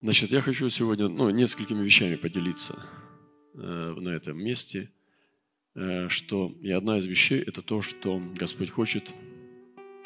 Значит, я хочу сегодня ну, несколькими вещами поделиться э, на этом месте, э, что и одна из вещей – это то, что Господь хочет,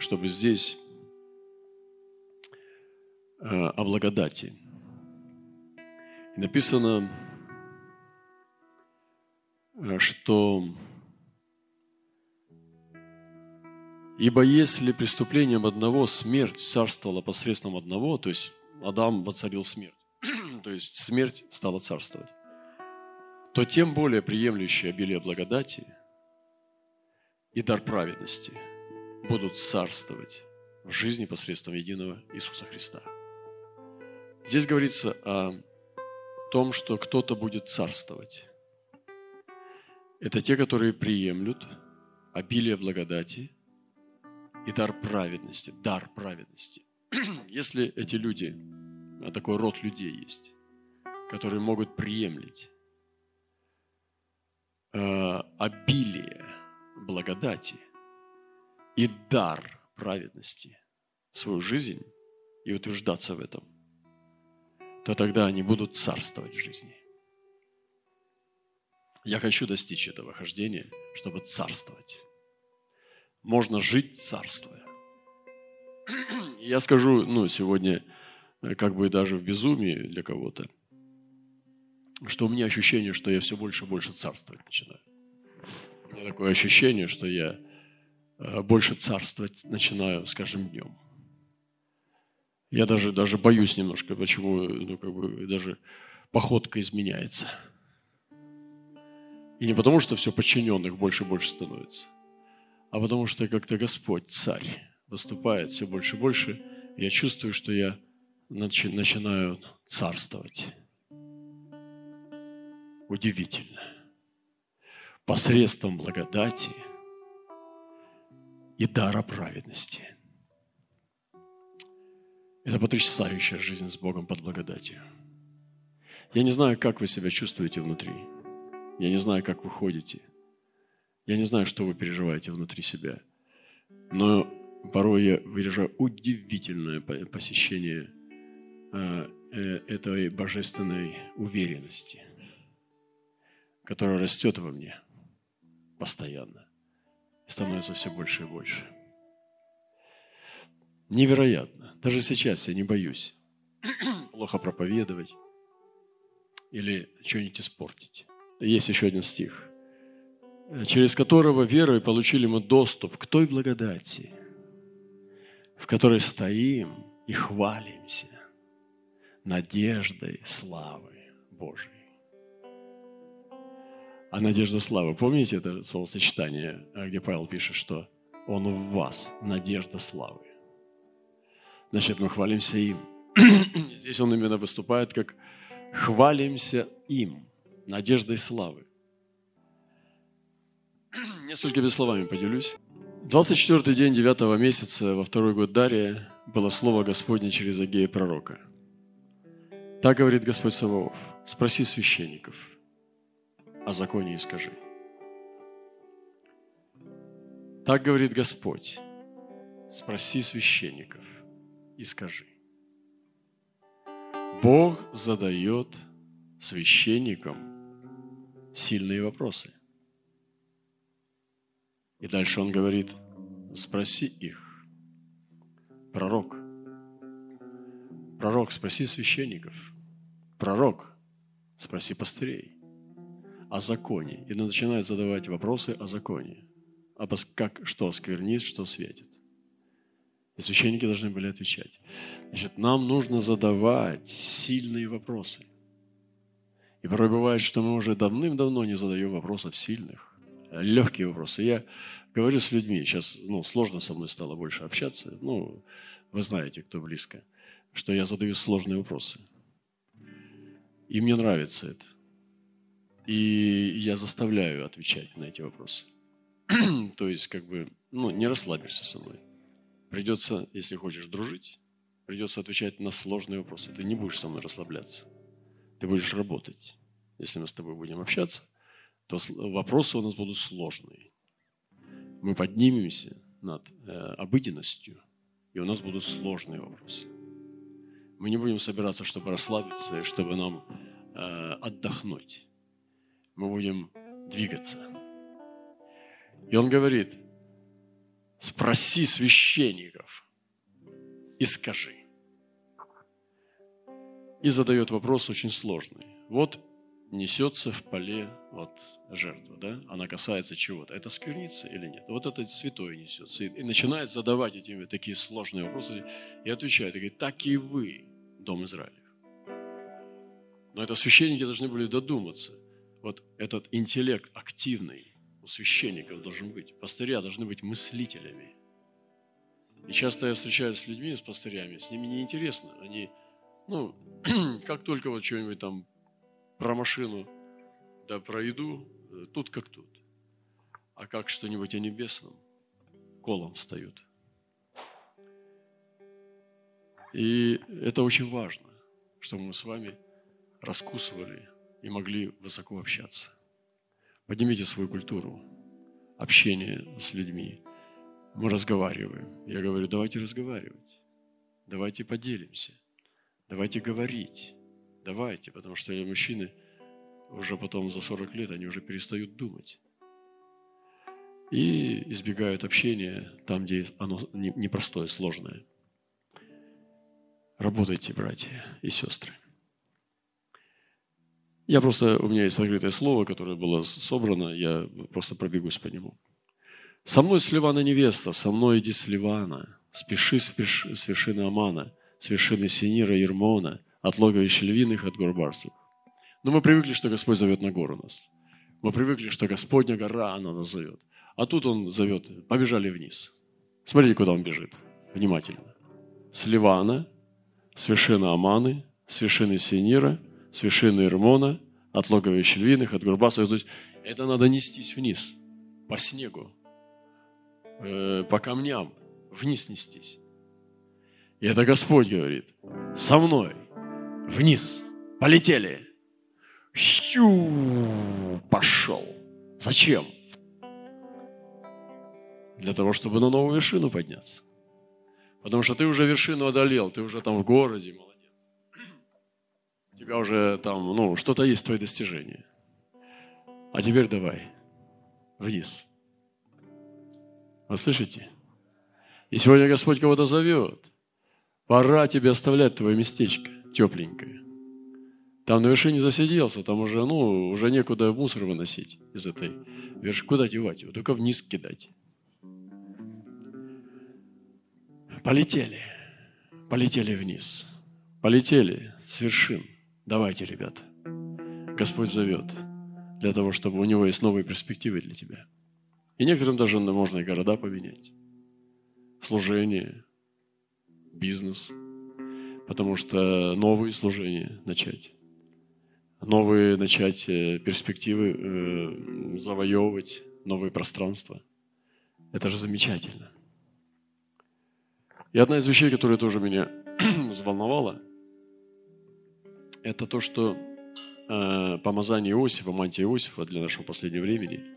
чтобы здесь э, о благодати. Написано, э, что Ибо если преступлением одного смерть царствовала посредством одного, то есть Адам воцарил смерть, то есть смерть стала царствовать, то тем более приемлющие обилие благодати и дар праведности будут царствовать в жизни посредством единого Иисуса Христа. Здесь говорится о том, что кто-то будет царствовать. Это те, которые приемлют обилие благодати и дар праведности, дар праведности. Если эти люди, а такой род людей есть, которые могут приемлить э, обилие благодати и дар праведности в свою жизнь и утверждаться в этом, то тогда они будут царствовать в жизни. Я хочу достичь этого хождения, чтобы царствовать. Можно жить царствуя. Я скажу, ну, сегодня, э, как бы даже в безумии для кого-то, что у меня ощущение, что я все больше и больше царствовать начинаю. У меня такое ощущение, что я э, больше царствовать начинаю с каждым днем. Я даже, даже боюсь немножко, почему ну, как бы, даже походка изменяется. И не потому, что все подчиненных больше и больше становится, а потому что как-то Господь, Царь, выступает все больше и больше, я чувствую, что я начинаю царствовать. Удивительно. Посредством благодати и дара праведности. Это потрясающая жизнь с Богом под благодатью. Я не знаю, как вы себя чувствуете внутри. Я не знаю, как вы ходите. Я не знаю, что вы переживаете внутри себя. Но порой я выражаю удивительное посещение а, э, этой божественной уверенности, которая растет во мне постоянно становится все больше и больше. Невероятно. Даже сейчас я не боюсь плохо проповедовать или что-нибудь испортить. Есть еще один стих, через которого верой получили мы доступ к той благодати – в которой стоим и хвалимся надеждой славы Божией. А надежда славы, помните это словосочетание, где Павел пишет, что Он в вас, надежда славы. Значит, мы хвалимся им. Здесь он именно выступает как хвалимся им, надеждой славы. Несколькими словами поделюсь. 24 день 9 месяца во второй год Дария было слово Господне через Агея пророка. Так говорит Господь Саваоф, спроси священников о законе и скажи. Так говорит Господь, спроси священников и скажи. Бог задает священникам сильные вопросы. И дальше он говорит, спроси их. Пророк. Пророк, спроси священников. Пророк, спроси пастырей о законе. И начинает задавать вопросы о законе. А как, что сквернит, что светит. И священники должны были отвечать. Значит, нам нужно задавать сильные вопросы. И порой бывает, что мы уже давным-давно не задаем вопросов сильных легкие вопросы. Я говорю с людьми, сейчас ну, сложно со мной стало больше общаться, ну, вы знаете, кто близко, что я задаю сложные вопросы. И мне нравится это. И я заставляю отвечать на эти вопросы. То есть, как бы, ну, не расслабишься со мной. Придется, если хочешь дружить, придется отвечать на сложные вопросы. Ты не будешь со мной расслабляться. Ты будешь работать. Если мы с тобой будем общаться – то вопросы у нас будут сложные. Мы поднимемся над э, обыденностью, и у нас будут сложные вопросы. Мы не будем собираться, чтобы расслабиться, чтобы нам э, отдохнуть. Мы будем двигаться. И он говорит, спроси священников и скажи. И задает вопрос очень сложный. Вот несется в поле вот жертва, да? Она касается чего-то. Это сквернится или нет? Вот это святое несется. И, и начинает задавать эти такие сложные вопросы и отвечает. И говорит, так и вы, Дом Израилев. Но это священники должны были додуматься. Вот этот интеллект активный у священников должен быть. Пастыря должны быть мыслителями. И часто я встречаюсь с людьми, с пастырями, с ними неинтересно. Они, ну, как только вот что-нибудь там про машину, да про еду, э, тут как тут. А как что-нибудь о небесном, колом встают. И это очень важно, чтобы мы с вами раскусывали и могли высоко общаться. Поднимите свою культуру общения с людьми. Мы разговариваем. Я говорю, давайте разговаривать. Давайте поделимся. Давайте говорить. Давайте, потому что мужчины уже потом за 40 лет, они уже перестают думать. И избегают общения там, где оно непростое, сложное. Работайте, братья и сестры. Я просто, у меня есть открытое слово, которое было собрано, я просто пробегусь по нему. «Со мной Сливана невеста, со мной иди Сливана, спеши с вершины Амана, с вершины Синира Ермона, от логовища львиных, от гор барсов. Но мы привыкли, что Господь зовет на гору нас. Мы привыкли, что Господня гора, она нас зовет. А тут Он зовет, побежали вниз. Смотрите, куда Он бежит. Внимательно. С Ливана, с вершины Аманы, с вершины Синира, с вершины Ирмона, от логовища львиных, от Гурбаса. То есть это надо нестись вниз, по снегу, э, по камням, вниз нестись. И это Господь говорит, со мной вниз. Полетели. Щу, пошел. Зачем? Для того, чтобы на новую вершину подняться. Потому что ты уже вершину одолел, ты уже там в городе, молодец. У тебя уже там, ну, что-то есть твои достижения. А теперь давай, вниз. Вы слышите? И сегодня Господь кого-то зовет. Пора тебе оставлять твое местечко тепленькое. Там на вершине засиделся, там уже, ну, уже некуда мусор выносить из этой вершины. Куда девать его? Только вниз кидать. Полетели. Полетели вниз. Полетели с вершин. Давайте, ребята. Господь зовет для того, чтобы у него есть новые перспективы для тебя. И некоторым даже можно и города поменять. Служение, бизнес – потому что новые служения начать, новые начать э, перспективы э, завоевывать, новые пространства. Это же замечательно. И одна из вещей, которая тоже меня взволновала, это то, что э, помазание Иосифа, мантия Иосифа для нашего последнего времени –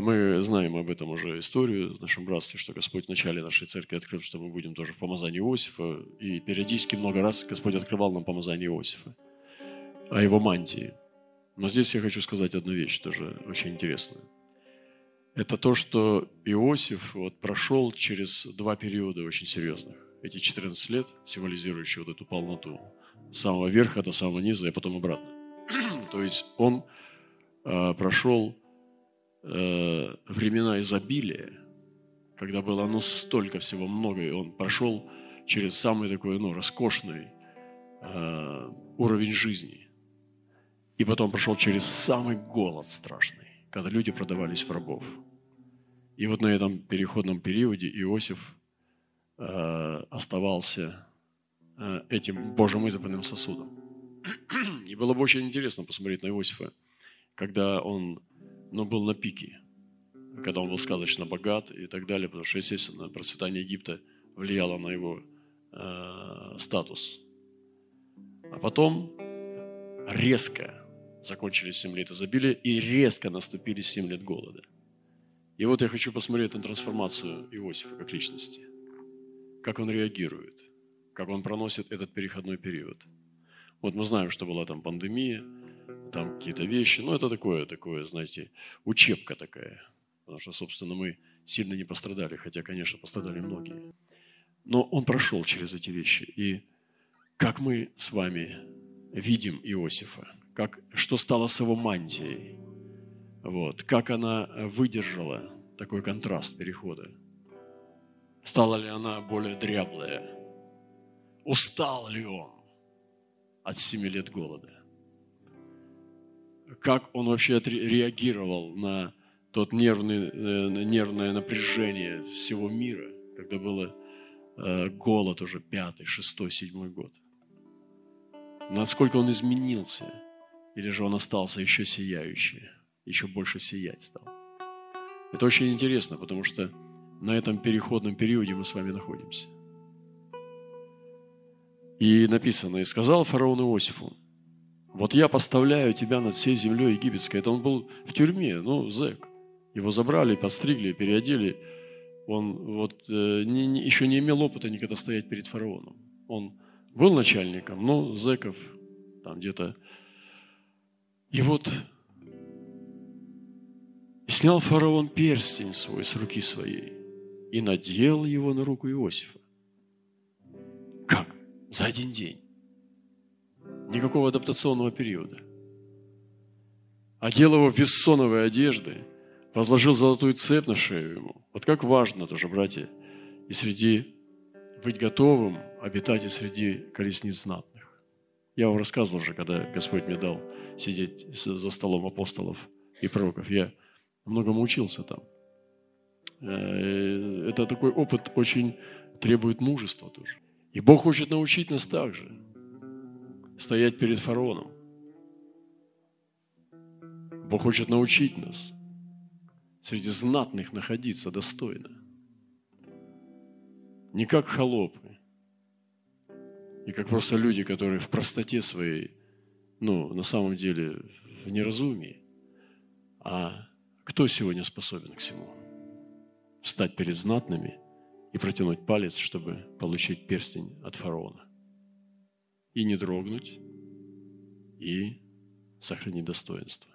мы знаем об этом уже историю в нашем братстве, что Господь в начале нашей церкви открыл, что мы будем тоже в помазании Иосифа. И периодически много раз Господь открывал нам помазание Иосифа, о его мантии. Но здесь я хочу сказать одну вещь, тоже очень интересную. Это то, что Иосиф вот прошел через два периода очень серьезных. Эти 14 лет, символизирующие вот эту полноту, с самого верха до самого низа, и потом обратно. то есть он э, прошел э, времена изобилия, когда было ну столько всего много, и он прошел через самый такой ну, роскошный э, уровень жизни. И потом прошел через самый голод страшный, когда люди продавались в рабов. И вот на этом переходном периоде Иосиф э, оставался э, этим Божьим избранным сосудом. И было бы очень интересно посмотреть на Иосифа, когда он но был на пике, когда он был сказочно богат и так далее, потому что, естественно, процветание Египта влияло на его э, статус. А потом резко закончились 7 лет изобилия и резко наступили 7 лет голода. И вот я хочу посмотреть на трансформацию Иосифа как личности, как он реагирует как он проносит этот переходной период. Вот мы знаем, что была там пандемия, там какие-то вещи, но это такое, такое, знаете, учебка такая. Потому что, собственно, мы сильно не пострадали, хотя, конечно, пострадали многие. Но он прошел через эти вещи. И как мы с вами видим Иосифа, как, что стало с его мантией, вот, как она выдержала такой контраст перехода. Стала ли она более дряблая? Устал ли он от семи лет голода? Как он вообще реагировал на тот нервный, э, нервное напряжение всего мира, когда было э, голод уже пятый, шестой, седьмой год? Насколько он изменился? Или же он остался еще сияющий, еще больше сиять стал? Это очень интересно, потому что на этом переходном периоде мы с вами находимся. И написано, и сказал фараон Иосифу, вот я поставляю тебя над всей землей египетской. Это он был в тюрьме, ну, зэк. Его забрали, подстригли, переодели. Он вот э, не, еще не имел опыта никогда стоять перед фараоном. Он был начальником, но зэков там где-то. И вот снял фараон перстень свой с руки своей и надел его на руку Иосифа. Как? За один день. Никакого адаптационного периода. Одел его в вессоновые одежды, возложил золотую цепь на шею ему. Вот как важно тоже, братья, и среди быть готовым обитать и среди колесниц знатных. Я вам рассказывал уже, когда Господь мне дал сидеть за столом апостолов и пророков. Я многому учился там. Э, это такой опыт очень требует мужества тоже. И Бог хочет научить нас также стоять перед фараоном. Бог хочет научить нас среди знатных находиться достойно. Не как холопы, и как просто люди, которые в простоте своей, ну, на самом деле, в неразумии. А кто сегодня способен к всему? Встать перед знатными и протянуть палец, чтобы получить перстень от фараона. И не дрогнуть, и сохранить достоинство.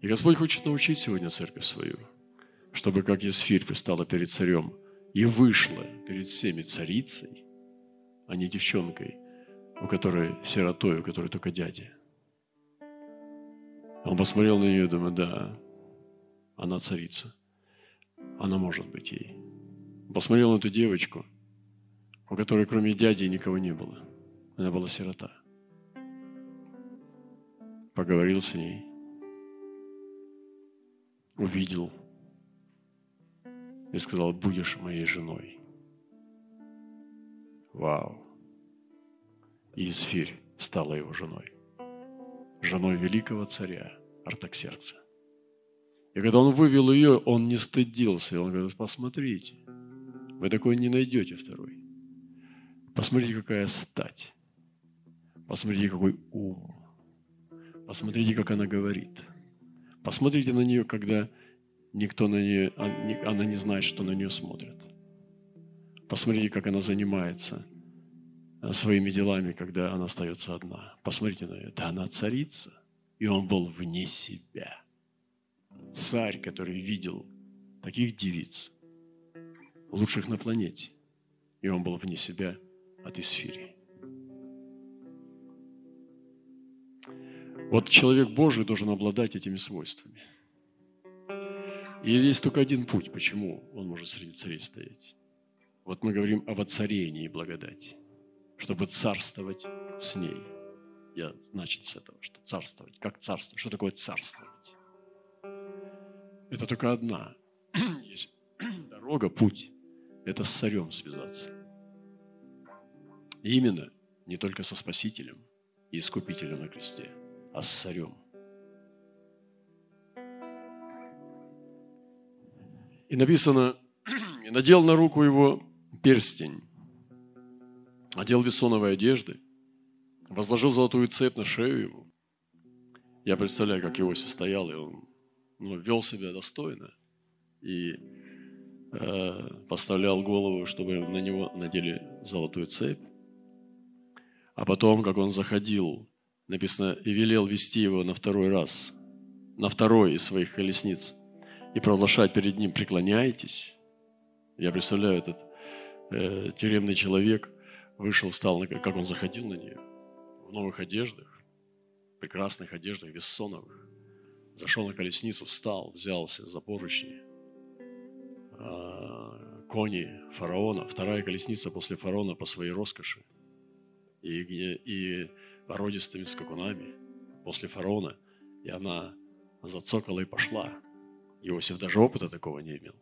И Господь хочет научить сегодня церковь свою, чтобы как Есфирь пристала перед царем и вышла перед всеми царицей, а не девчонкой, у которой сиротой, у которой только дядя. Он посмотрел на нее и думает, да, она царица. Она может быть ей. Посмотрел на эту девочку, у которой кроме дяди никого не было. Она была сирота. Поговорил с ней. Увидел. И сказал, будешь моей женой. Вау. И Исфирь стала его женой. Женой великого царя Артаксеркса. И когда он вывел ее, он не стыдился. Он говорит, посмотрите, вы такой не найдете второй. Посмотрите, какая стать. Посмотрите, какой ум. Посмотрите, как она говорит. Посмотрите на нее, когда никто на нее, а, она не знает, что на нее смотрят. Посмотрите, как она занимается а, своими делами, когда она остается одна. Посмотрите на нее. Да она царица. И он был вне себя. Царь, который видел таких девиц, лучших на планете. И он был вне себя от Исфирии. Вот человек Божий должен обладать этими свойствами. И есть только один путь, почему он может среди царей стоять. Вот мы говорим о воцарении благодати, чтобы царствовать с ней. Я начал с этого, что царствовать. Как царство? Что такое царствовать? Это только одна. Есть дорога, путь. Это с царем связаться. Именно не только со Спасителем и Искупителем на кресте, а с царем. И написано, и надел на руку его перстень, одел весоновые одежды, возложил золотую цепь на шею ему. Я представляю, как Иосиф стоял, и он ну, вел себя достойно. И э, поставлял голову, чтобы на него надели золотую цепь. А потом, как он заходил, написано, и велел вести его на второй раз, на второй из своих колесниц, и провозглашать перед ним, преклоняйтесь. Я представляю, этот э, тюремный человек вышел, стал, на, как он заходил на нее, в новых одеждах, прекрасных одеждах, вессоновых. Зашел на колесницу, встал, взялся за поручни. А, кони фараона, вторая колесница после фараона по своей роскоши и, и породистыми скакунами после фараона. И она зацокала и пошла. Иосиф даже опыта такого не имел.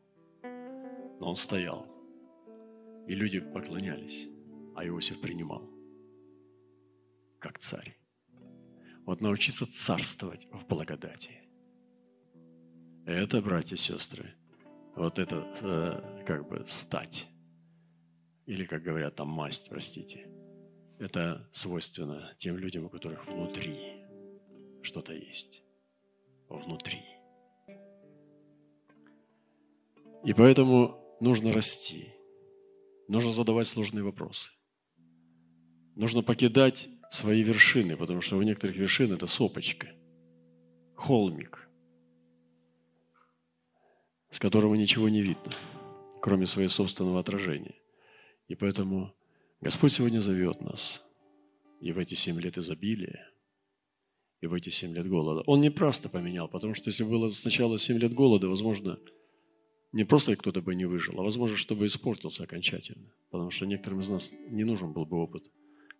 Но он стоял. И люди поклонялись, а Иосиф принимал, как царь. Вот научиться царствовать в благодати. Это, братья и сестры, вот это э, как бы стать. Или, как говорят, там масть, простите. Это свойственно тем людям, у которых внутри что-то есть. Внутри. И поэтому нужно расти. Нужно задавать сложные вопросы. Нужно покидать свои вершины, потому что у некоторых вершин это сопочка, холмик – с которого ничего не видно, кроме своего собственного отражения. И поэтому Господь сегодня зовет нас и в эти семь лет изобилия, и в эти семь лет голода. Он не просто поменял, потому что если было сначала семь лет голода, возможно, не просто кто-то бы не выжил, а возможно, чтобы испортился окончательно. Потому что некоторым из нас не нужен был бы опыт,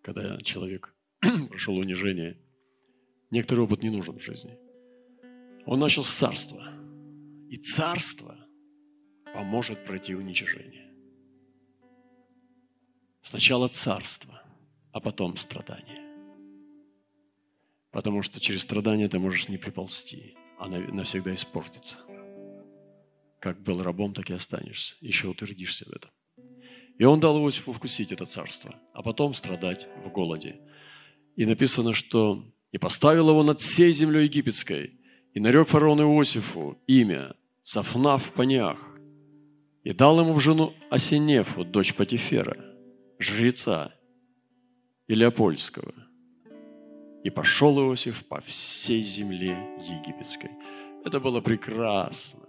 когда человек прошел унижение. Некоторый опыт не нужен в жизни. Он начал с царства – и царство поможет пройти уничижение. Сначала царство, а потом страдание. Потому что через страдания ты можешь не приползти, а навсегда испортиться. Как был рабом, так и останешься. Еще утвердишься в этом. И он дал Иосифу вкусить это царство, а потом страдать в голоде. И написано, что «И поставил его над всей землей египетской, и нарек фараон Иосифу имя Сафнав Паниах, и дал ему в жену Асинефу, дочь Патифера, жреца Илеопольского. И пошел Иосиф по всей земле египетской. Это было прекрасно.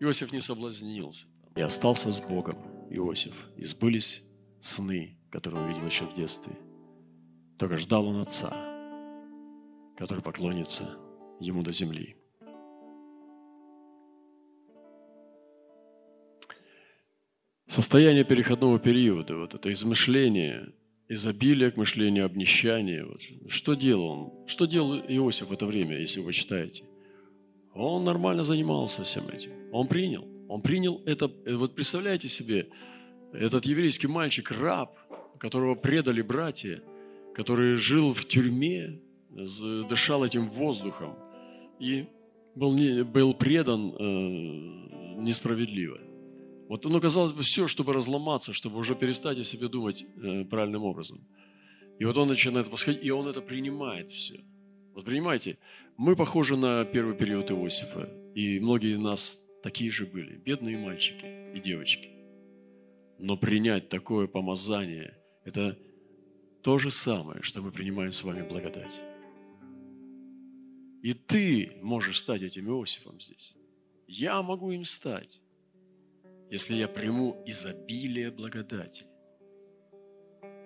Иосиф не соблазнился. И остался с Богом Иосиф. И сбылись сны, которые он видел еще в детстве. Только ждал он отца, который поклонится ему до земли. Состояние переходного периода, вот это измышление, изобилие к мышлению, обнищание. Вот. Что делал он? Что делал Иосиф в это время, если вы читаете? Он нормально занимался всем этим. Он принял. Он принял это. Вот представляете себе, этот еврейский мальчик, раб, которого предали братья, который жил в тюрьме, дышал этим воздухом и был, не, был предан э, несправедливо. Вот оно, казалось бы, все, чтобы разломаться, чтобы уже перестать о себе думать э, правильным образом. И вот он начинает восходить, и он это принимает все. Вот понимаете, мы похожи на первый период Иосифа, и многие из нас такие же были, бедные мальчики и девочки. Но принять такое помазание – это то же самое, что мы принимаем с вами благодать. И ты можешь стать этим Иосифом здесь. Я могу им стать если я приму изобилие благодати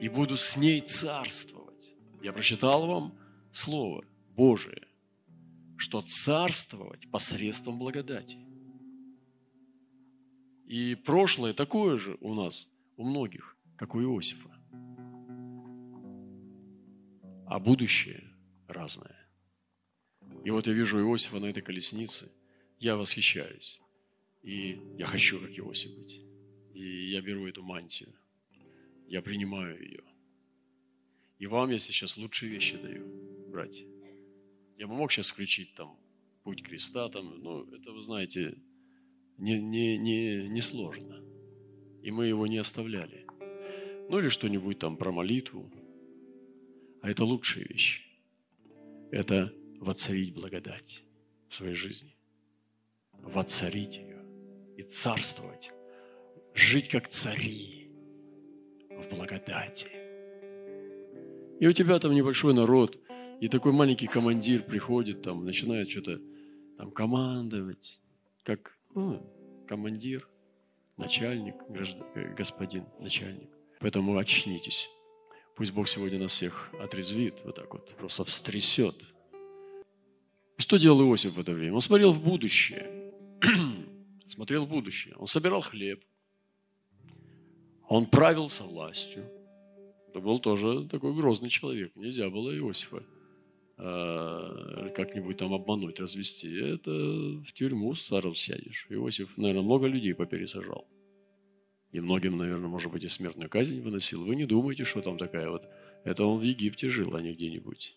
и буду с ней царствовать. Я прочитал вам Слово Божие, что царствовать посредством благодати. И прошлое такое же у нас, у многих, как у Иосифа. А будущее разное. И вот я вижу Иосифа на этой колеснице, я восхищаюсь. И я хочу, как Иосиф быть. И я беру эту мантию. Я принимаю ее. И вам я сейчас лучшие вещи даю, братья. Я бы мог сейчас включить там путь креста, там, но это, вы знаете, не, не, не, не сложно. И мы его не оставляли. Ну или что-нибудь там про молитву. А это лучшие вещи. Это воцарить благодать в своей жизни. Воцарить ее и царствовать жить как цари в благодати. И у тебя там небольшой народ, и такой маленький командир приходит, там, начинает что-то там командовать, как ну, командир, начальник, граждан, э, господин, начальник. Поэтому очнитесь. Пусть Бог сегодня нас всех отрезвит, вот так вот, просто встрясет. Что делал Иосиф в это время? Он смотрел в будущее. смотрел в будущее. Он собирал хлеб. Он правился властью. Это был тоже такой грозный человек. Нельзя было Иосифа э, как-нибудь там обмануть, развести. Это в тюрьму сразу сядешь. Иосиф, наверное, много людей попересажал. И многим, наверное, может быть, и смертную казнь выносил. Вы не думайте, что там такая вот... Это он в Египте жил, а не где-нибудь.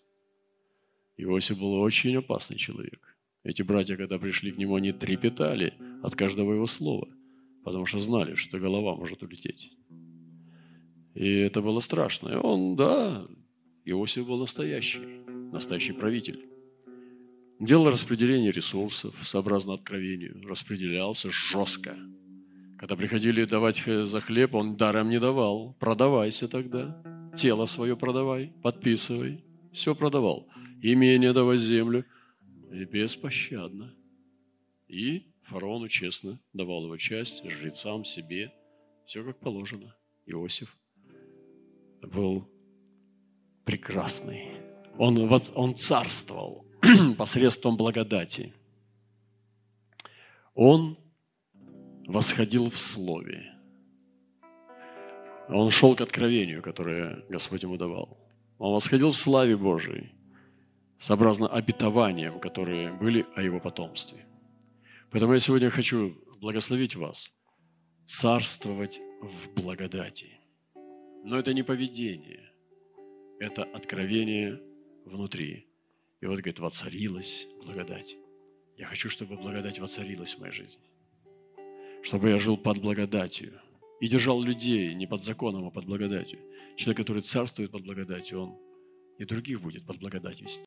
Иосиф был очень опасный человек. Эти братья, когда пришли к нему, они трепетали от каждого его слова, потому что знали, что голова может улететь. И это было страшно. И он, да, Иосиф был настоящий, настоящий правитель. Делал распределение ресурсов, сообразно откровению, распределялся жестко – когда приходили давать за хлеб, он даром не давал. Продавайся тогда. Тело свое продавай, подписывай. Все продавал. Имение давай землю. И беспощадно. И фараону честно давал его часть, жрецам, себе. Все как положено. Иосиф был прекрасный. Он, он царствовал посредством благодати. Он восходил в слове. Он шел к откровению, которое Господь ему давал. Он восходил в славе Божией, сообразно обетованиям, которые были о его потомстве. Поэтому я сегодня хочу благословить вас царствовать в благодати. Но это не поведение, это откровение внутри. И вот, говорит, воцарилась благодать. Я хочу, чтобы благодать воцарилась в моей жизни чтобы я жил под благодатью и держал людей не под законом, а под благодатью. Человек, который царствует под благодатью, он и других будет под благодать вести.